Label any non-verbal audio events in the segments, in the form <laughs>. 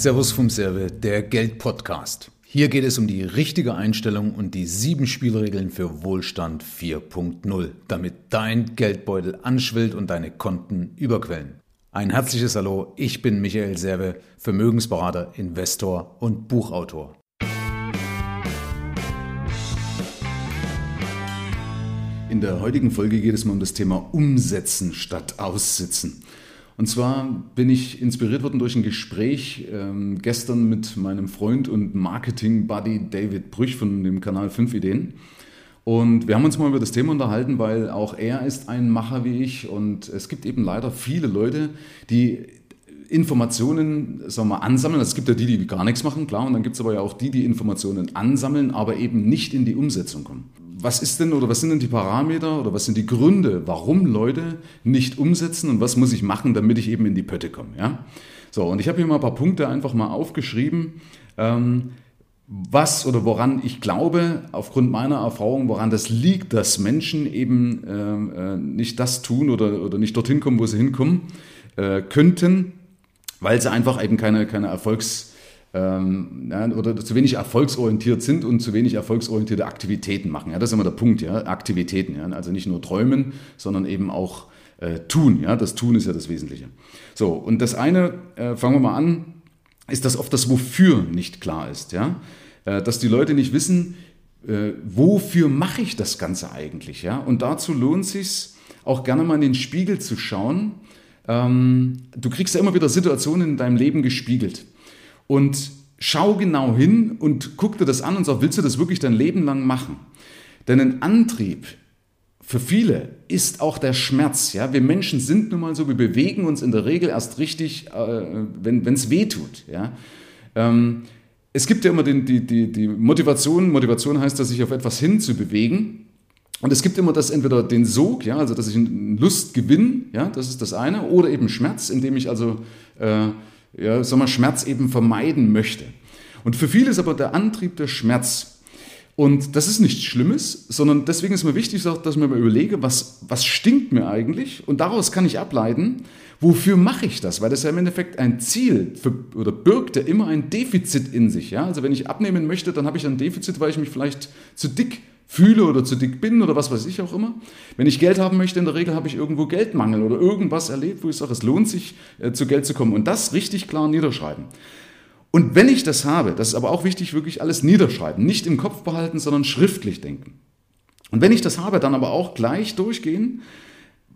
Servus vom Serve, der Geld-Podcast. Hier geht es um die richtige Einstellung und die sieben Spielregeln für Wohlstand 4.0, damit dein Geldbeutel anschwillt und deine Konten überquellen. Ein herzliches Hallo, ich bin Michael Serve, Vermögensberater, Investor und Buchautor. In der heutigen Folge geht es mal um das Thema Umsetzen statt Aussitzen. Und zwar bin ich inspiriert worden durch ein Gespräch ähm, gestern mit meinem Freund und Marketing-Buddy David Brüch von dem Kanal 5 Ideen. Und wir haben uns mal über das Thema unterhalten, weil auch er ist ein Macher wie ich und es gibt eben leider viele Leute, die Informationen sagen wir, ansammeln. Es gibt ja die, die gar nichts machen, klar, und dann gibt es aber ja auch die, die Informationen ansammeln, aber eben nicht in die Umsetzung kommen was ist denn oder was sind denn die Parameter oder was sind die Gründe, warum Leute nicht umsetzen und was muss ich machen, damit ich eben in die Pötte komme. Ja? So, und ich habe hier mal ein paar Punkte einfach mal aufgeschrieben, ähm, was oder woran ich glaube, aufgrund meiner Erfahrung, woran das liegt, dass Menschen eben äh, äh nicht das tun oder, oder nicht dorthin kommen, wo sie hinkommen äh, könnten, weil sie einfach eben keine, keine Erfolgs- ähm, oder zu wenig erfolgsorientiert sind und zu wenig erfolgsorientierte Aktivitäten machen. Ja, das ist immer der Punkt, ja, Aktivitäten. Ja, also nicht nur träumen, sondern eben auch äh, tun. Ja, das Tun ist ja das Wesentliche. So, und das eine, äh, fangen wir mal an, ist, dass oft das Wofür nicht klar ist. Ja, äh, dass die Leute nicht wissen, äh, wofür mache ich das Ganze eigentlich. Ja, und dazu lohnt sich auch gerne mal in den Spiegel zu schauen. Ähm, du kriegst ja immer wieder Situationen in deinem Leben gespiegelt. Und schau genau hin und guck dir das an und sag, willst du das wirklich dein Leben lang machen? Denn ein Antrieb für viele ist auch der Schmerz. Ja? Wir Menschen sind nun mal so, wir bewegen uns in der Regel erst richtig, äh, wenn es weh tut. Ja? Ähm, es gibt ja immer den, die, die, die Motivation. Motivation heißt, dass sich auf etwas hinzubewegen. Und es gibt immer das entweder den Sog, ja, also dass ich Lust gewinne, ja, das ist das eine, oder eben Schmerz, indem ich also äh, ja, sagen wir, Schmerz eben vermeiden möchte. Und für viele ist aber der Antrieb der Schmerz. Und das ist nichts Schlimmes, sondern deswegen ist mir wichtig, dass ich mir überlege, was, was stinkt mir eigentlich? Und daraus kann ich ableiten, wofür mache ich das? Weil das ja im Endeffekt ein Ziel für, oder birgt ja immer ein Defizit in sich. Ja? Also wenn ich abnehmen möchte, dann habe ich ein Defizit, weil ich mich vielleicht zu dick fühle oder zu dick bin oder was weiß ich auch immer. Wenn ich Geld haben möchte, in der Regel habe ich irgendwo Geldmangel oder irgendwas erlebt, wo ich sage, es lohnt sich, äh, zu Geld zu kommen. Und das richtig klar niederschreiben. Und wenn ich das habe, das ist aber auch wichtig, wirklich alles niederschreiben. Nicht im Kopf behalten, sondern schriftlich denken. Und wenn ich das habe, dann aber auch gleich durchgehen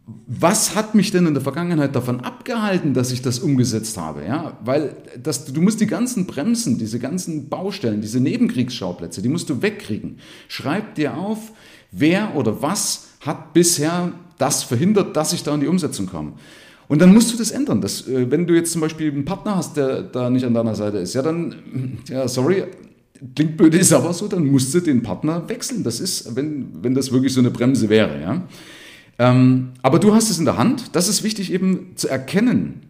was hat mich denn in der Vergangenheit davon abgehalten, dass ich das umgesetzt habe? Ja, weil das, du musst die ganzen Bremsen, diese ganzen Baustellen, diese Nebenkriegsschauplätze, die musst du wegkriegen. Schreib dir auf, wer oder was hat bisher das verhindert, dass ich da in die Umsetzung komme. Und dann musst du das ändern. Das, äh, wenn du jetzt zum Beispiel einen Partner hast, der da nicht an deiner Seite ist, ja, dann, <clears throat> ja, sorry, klingt blöd, ist aber so, dann musst du den Partner wechseln. Das ist, wenn, wenn das wirklich so eine Bremse wäre, ja. Ähm, aber du hast es in der Hand. Das ist wichtig eben zu erkennen,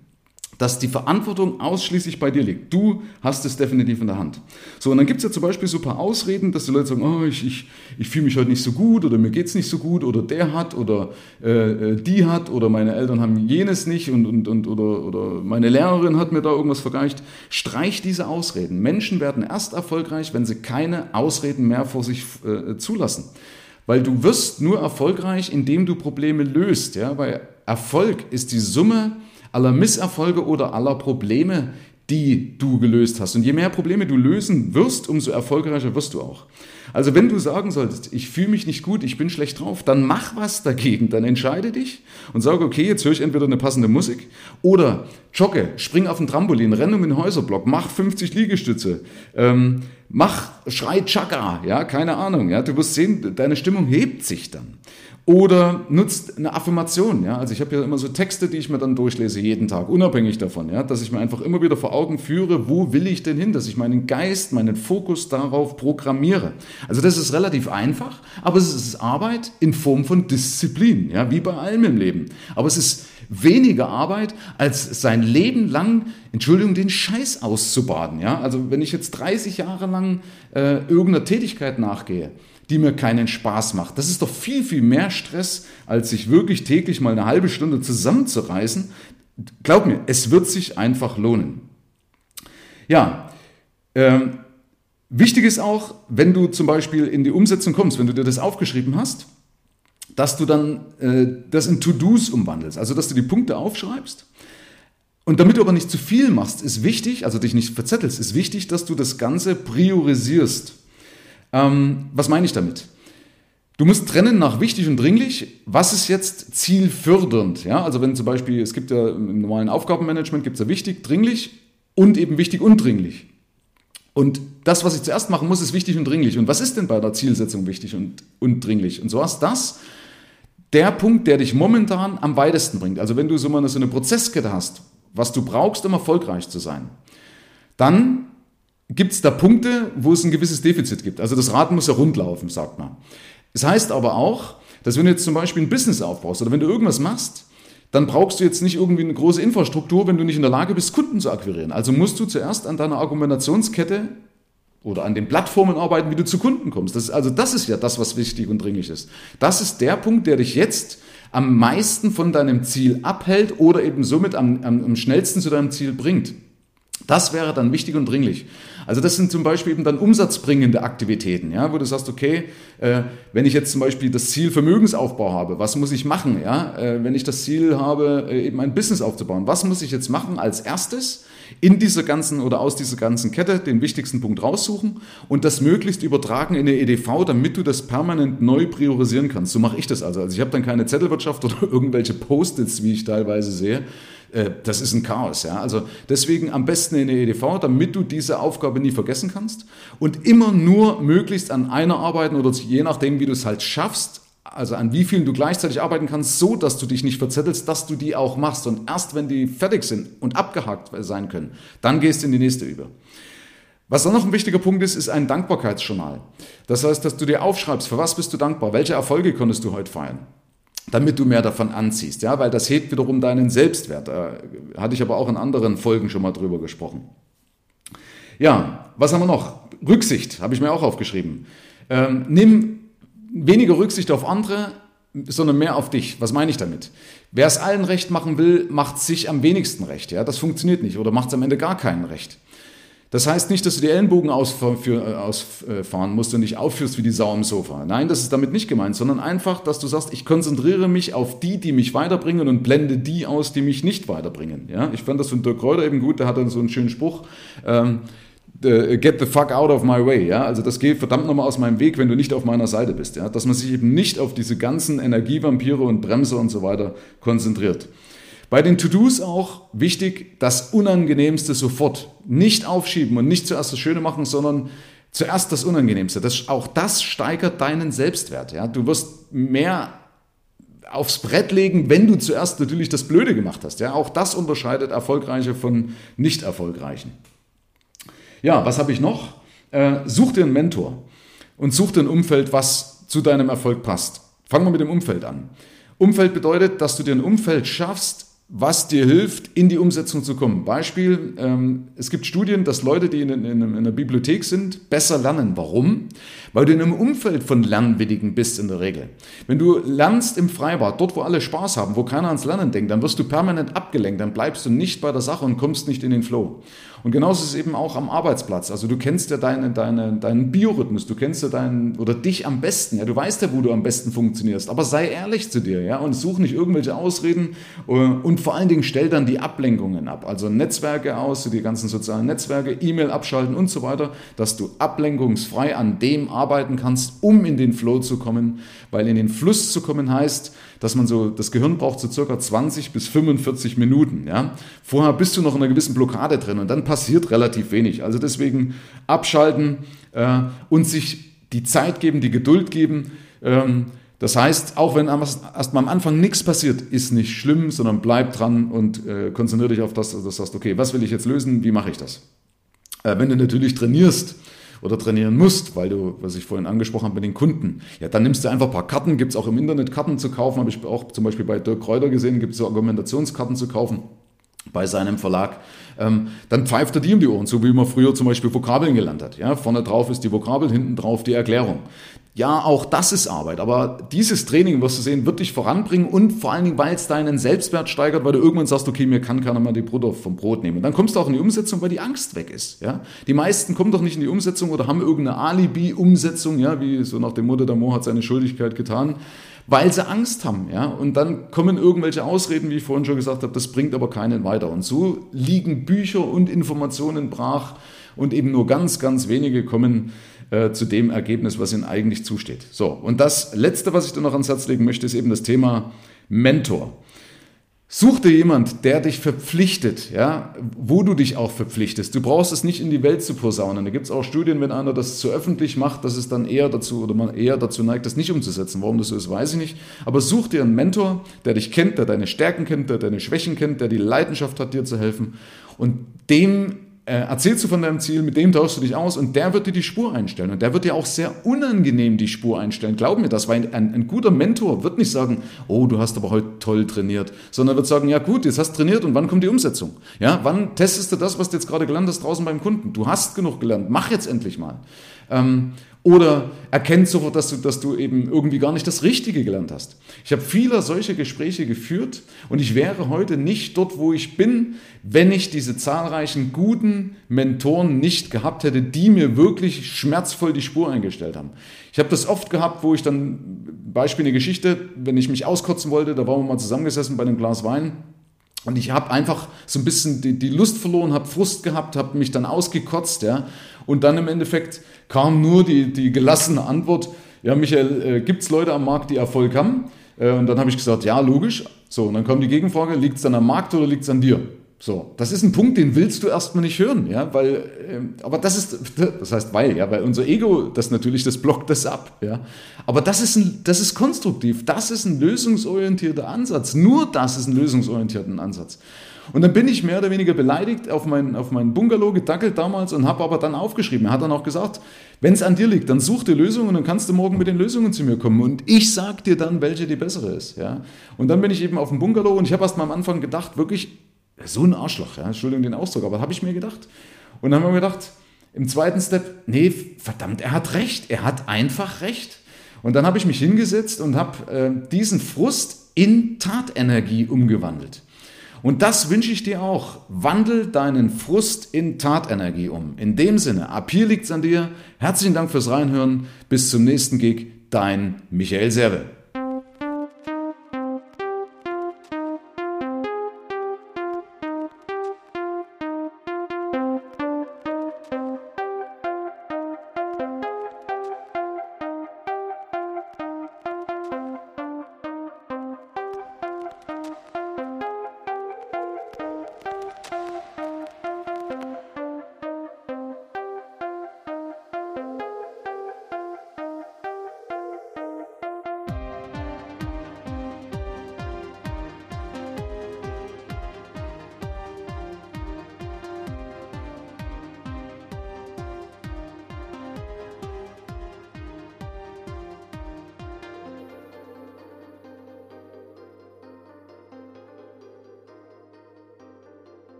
dass die Verantwortung ausschließlich bei dir liegt. Du hast es definitiv in der Hand. So, und dann gibt es ja zum Beispiel so ein paar Ausreden, dass die Leute sagen, oh, ich, ich, ich fühle mich heute nicht so gut oder mir geht es nicht so gut oder der hat oder äh, äh, die hat oder meine Eltern haben jenes nicht und, und, und oder, oder meine Lehrerin hat mir da irgendwas vergleicht. Streich diese Ausreden. Menschen werden erst erfolgreich, wenn sie keine Ausreden mehr vor sich äh, zulassen. Weil du wirst nur erfolgreich, indem du Probleme löst. Ja? Weil Erfolg ist die Summe aller Misserfolge oder aller Probleme, die du gelöst hast. Und je mehr Probleme du lösen wirst, umso erfolgreicher wirst du auch. Also wenn du sagen solltest, ich fühle mich nicht gut, ich bin schlecht drauf, dann mach was dagegen. Dann entscheide dich und sage, okay, jetzt höre ich entweder eine passende Musik oder jogge, spring auf den Trampolin, renne um den Häuserblock, mach 50 Liegestütze, ähm, mach, schrei Chakra, ja, keine Ahnung. Ja, du wirst sehen, deine Stimmung hebt sich dann. Oder nutzt eine Affirmation. Ja? Also ich habe ja immer so Texte, die ich mir dann durchlese jeden Tag, unabhängig davon, ja? dass ich mir einfach immer wieder vor Augen führe, wo will ich denn hin, dass ich meinen Geist, meinen Fokus darauf programmiere. Also das ist relativ einfach, aber es ist Arbeit in Form von Disziplin, ja? wie bei allem im Leben. Aber es ist weniger Arbeit, als sein Leben lang, Entschuldigung, den Scheiß auszubaden. Ja? Also wenn ich jetzt 30 Jahre lang äh, irgendeiner Tätigkeit nachgehe, die mir keinen Spaß macht. Das ist doch viel, viel mehr Stress, als sich wirklich täglich mal eine halbe Stunde zusammenzureißen. Glaub mir, es wird sich einfach lohnen. Ja, ähm, wichtig ist auch, wenn du zum Beispiel in die Umsetzung kommst, wenn du dir das aufgeschrieben hast, dass du dann äh, das in To-Dos umwandelst. Also, dass du die Punkte aufschreibst. Und damit du aber nicht zu viel machst, ist wichtig, also dich nicht verzettelst, ist wichtig, dass du das Ganze priorisierst. Ähm, was meine ich damit? Du musst trennen nach wichtig und dringlich. Was ist jetzt zielfördernd? Ja, also wenn zum Beispiel, es gibt ja im normalen Aufgabenmanagement gibt es ja wichtig, dringlich und eben wichtig und dringlich. Und das, was ich zuerst machen muss, ist wichtig und dringlich. Und was ist denn bei der Zielsetzung wichtig und, und dringlich? Und so ist das der Punkt, der dich momentan am weitesten bringt. Also wenn du so eine, so eine Prozesskette hast, was du brauchst, um erfolgreich zu sein, dann gibt es da Punkte, wo es ein gewisses Defizit gibt. Also das Rad muss ja rund laufen, sagt man. Es das heißt aber auch, dass wenn du jetzt zum Beispiel ein Business aufbaust oder wenn du irgendwas machst, dann brauchst du jetzt nicht irgendwie eine große Infrastruktur, wenn du nicht in der Lage bist, Kunden zu akquirieren. Also musst du zuerst an deiner Argumentationskette oder an den Plattformen arbeiten, wie du zu Kunden kommst. Das also das ist ja das, was wichtig und dringlich ist. Das ist der Punkt, der dich jetzt am meisten von deinem Ziel abhält oder eben somit am, am, am schnellsten zu deinem Ziel bringt. Das wäre dann wichtig und dringlich. Also das sind zum Beispiel eben dann umsatzbringende Aktivitäten, ja, wo du sagst, okay, äh, wenn ich jetzt zum Beispiel das Ziel Vermögensaufbau habe, was muss ich machen? Ja? Äh, wenn ich das Ziel habe, äh, eben ein Business aufzubauen, was muss ich jetzt machen als erstes? in dieser ganzen oder aus dieser ganzen Kette den wichtigsten Punkt raussuchen und das möglichst übertragen in eine EDV, damit du das permanent neu priorisieren kannst. So mache ich das also. Also ich habe dann keine Zettelwirtschaft <laughs> oder irgendwelche Post-its, wie ich teilweise sehe, äh, das ist ein Chaos. Ja? Also deswegen am besten in der EDV, damit du diese Aufgabe nie vergessen kannst und immer nur möglichst an einer arbeiten oder je nachdem, wie du es halt schaffst, also an wie vielen du gleichzeitig arbeiten kannst, so dass du dich nicht verzettelst, dass du die auch machst. Und erst wenn die fertig sind und abgehakt sein können, dann gehst du in die nächste über. Was dann noch ein wichtiger Punkt ist, ist ein Dankbarkeitsjournal. Das heißt, dass du dir aufschreibst, für was bist du dankbar, welche Erfolge konntest du heute feiern damit du mehr davon anziehst, ja, weil das hebt wiederum deinen Selbstwert. Da hatte ich aber auch in anderen Folgen schon mal drüber gesprochen. Ja, was haben wir noch? Rücksicht, habe ich mir auch aufgeschrieben. Ähm, nimm weniger Rücksicht auf andere, sondern mehr auf dich. Was meine ich damit? Wer es allen recht machen will, macht sich am wenigsten recht. Ja, das funktioniert nicht oder macht es am Ende gar keinen recht. Das heißt nicht, dass du die Ellenbogen äh, ausfahren musst und dich aufführst wie die Sau am Sofa. Nein, das ist damit nicht gemeint, sondern einfach, dass du sagst, ich konzentriere mich auf die, die mich weiterbringen und blende die aus, die mich nicht weiterbringen. Ja, ich fand das von Dirk Kräuter eben gut, der hat dann so einen schönen Spruch. Ähm, get the fuck out of my way, ja, also das geht verdammt nochmal aus meinem Weg, wenn du nicht auf meiner Seite bist, ja, dass man sich eben nicht auf diese ganzen Energievampire und Bremse und so weiter konzentriert. Bei den To-Dos auch wichtig, das Unangenehmste sofort. Nicht aufschieben und nicht zuerst das Schöne machen, sondern zuerst das Unangenehmste. Das, auch das steigert deinen Selbstwert. Ja? Du wirst mehr aufs Brett legen, wenn du zuerst natürlich das Blöde gemacht hast. Ja? Auch das unterscheidet Erfolgreiche von Nicht-Erfolgreichen. Ja, was habe ich noch? Äh, such dir einen Mentor und such dir ein Umfeld, was zu deinem Erfolg passt. Fangen wir mit dem Umfeld an. Umfeld bedeutet, dass du dir ein Umfeld schaffst, was dir hilft, in die Umsetzung zu kommen. Beispiel, ähm, es gibt Studien, dass Leute, die in, in, in, einer Bibliothek sind, besser lernen. Warum? Weil du in einem Umfeld von Lernwilligen bist in der Regel. Wenn du lernst im Freibad, dort wo alle Spaß haben, wo keiner ans Lernen denkt, dann wirst du permanent abgelenkt, dann bleibst du nicht bei der Sache und kommst nicht in den Flow. Und genauso ist es eben auch am Arbeitsplatz. Also du kennst ja deine, deine, deinen Biorhythmus, du kennst ja deinen oder dich am besten. Ja, du weißt ja, wo du am besten funktionierst. Aber sei ehrlich zu dir, ja, und such nicht irgendwelche Ausreden äh, und vor allen Dingen stell dann die Ablenkungen ab. Also Netzwerke aus, die ganzen sozialen Netzwerke, E-Mail abschalten und so weiter, dass du ablenkungsfrei an dem arbeiten kannst, um in den Flow zu kommen. Weil in den Fluss zu kommen heißt, dass man so, das Gehirn braucht so circa 20 bis 45 Minuten. Ja? Vorher bist du noch in einer gewissen Blockade drin und dann passiert relativ wenig. Also deswegen abschalten äh, und sich die Zeit geben, die Geduld geben. Ähm, das heißt, auch wenn erst mal am Anfang nichts passiert, ist nicht schlimm, sondern bleib dran und äh, konzentriere dich auf das, dass du sagst, okay, was will ich jetzt lösen, wie mache ich das? Äh, wenn du natürlich trainierst, oder trainieren musst, weil du, was ich vorhin angesprochen habe mit den Kunden, ja, dann nimmst du einfach ein paar Karten, gibt es auch im Internet Karten zu kaufen, habe ich auch zum Beispiel bei Dirk Kräuter gesehen, gibt es so Argumentationskarten zu kaufen bei seinem Verlag, ähm, dann pfeift er die um die Ohren, so wie man früher zum Beispiel Vokabeln gelernt hat. Ja? Vorne drauf ist die Vokabel, hinten drauf die Erklärung. Ja, auch das ist Arbeit, aber dieses Training, wirst du sehen, wird dich voranbringen und vor allen Dingen, weil es deinen Selbstwert steigert, weil du irgendwann sagst, okay, mir kann keiner mal die Brot vom Brot nehmen. Und dann kommst du auch in die Umsetzung, weil die Angst weg ist. Ja? Die meisten kommen doch nicht in die Umsetzung oder haben irgendeine Alibi-Umsetzung, ja, wie so nach dem Motto, der Mo hat seine Schuldigkeit getan, weil sie Angst haben. Ja? Und dann kommen irgendwelche Ausreden, wie ich vorhin schon gesagt habe, das bringt aber keinen weiter. Und so liegen Bücher und Informationen brach und eben nur ganz, ganz wenige kommen äh, zu dem Ergebnis, was ihnen eigentlich zusteht. So, und das Letzte, was ich dir noch ans Herz legen möchte, ist eben das Thema Mentor. Such dir jemand, der dich verpflichtet, ja, wo du dich auch verpflichtest. Du brauchst es nicht in die Welt zu posaunen. Da gibt es auch Studien, wenn einer das zu öffentlich macht, dass es dann eher dazu oder man eher dazu neigt, das nicht umzusetzen. Warum das so ist, weiß ich nicht. Aber such dir einen Mentor, der dich kennt, der deine Stärken kennt, der deine Schwächen kennt, der die Leidenschaft hat, dir zu helfen und dem äh, erzählst du von deinem Ziel, mit dem tauschst du dich aus und der wird dir die Spur einstellen. Und der wird dir auch sehr unangenehm die Spur einstellen. Glaub mir das, weil ein, ein guter Mentor wird nicht sagen, oh, du hast aber heute toll trainiert, sondern wird sagen, ja gut, jetzt hast du trainiert und wann kommt die Umsetzung? Ja, wann testest du das, was du jetzt gerade gelernt hast draußen beim Kunden? Du hast genug gelernt, mach jetzt endlich mal. Ähm, oder erkennt sofort, dass du, dass du eben irgendwie gar nicht das Richtige gelernt hast. Ich habe viele solche Gespräche geführt und ich wäre heute nicht dort, wo ich bin, wenn ich diese zahlreichen guten Mentoren nicht gehabt hätte, die mir wirklich schmerzvoll die Spur eingestellt haben. Ich habe das oft gehabt, wo ich dann, Beispiel eine Geschichte, wenn ich mich auskotzen wollte, da waren wir mal zusammengesessen bei einem Glas Wein und ich habe einfach so ein bisschen die, die Lust verloren, habe Frust gehabt, habe mich dann ausgekotzt, ja. Und dann im Endeffekt kam nur die, die gelassene Antwort, ja, Michael, äh, gibt es Leute am Markt, die Erfolg haben? Äh, und dann habe ich gesagt, ja, logisch. So, und dann kommt die Gegenfrage, liegt es dann am Markt oder liegt es an dir? So, das ist ein Punkt, den willst du erstmal nicht hören, ja, weil, äh, aber das ist, das heißt weil, ja, weil unser Ego, das natürlich, das blockt das ab, ja. Aber das ist, ein, das ist konstruktiv, das ist ein lösungsorientierter Ansatz, nur das ist ein lösungsorientierter Ansatz. Und dann bin ich mehr oder weniger beleidigt auf meinen auf mein Bungalow gedackelt damals und habe aber dann aufgeschrieben. Er hat dann auch gesagt, wenn es an dir liegt, dann such dir Lösungen und dann kannst du morgen mit den Lösungen zu mir kommen. Und ich sag dir dann, welche die bessere ist. Ja? Und dann bin ich eben auf dem Bungalow und ich habe erst mal am Anfang gedacht, wirklich, so ein Arschloch, ja, Entschuldigung den Ausdruck, aber habe ich mir gedacht. Und dann haben wir gedacht, im zweiten Step, nee, verdammt, er hat recht, er hat einfach recht. Und dann habe ich mich hingesetzt und habe äh, diesen Frust in Tatenergie umgewandelt. Und das wünsche ich dir auch. Wandel deinen Frust in Tatenergie um. In dem Sinne, ab hier liegt es an dir. Herzlichen Dank fürs Reinhören. Bis zum nächsten Gig. Dein Michael Serve.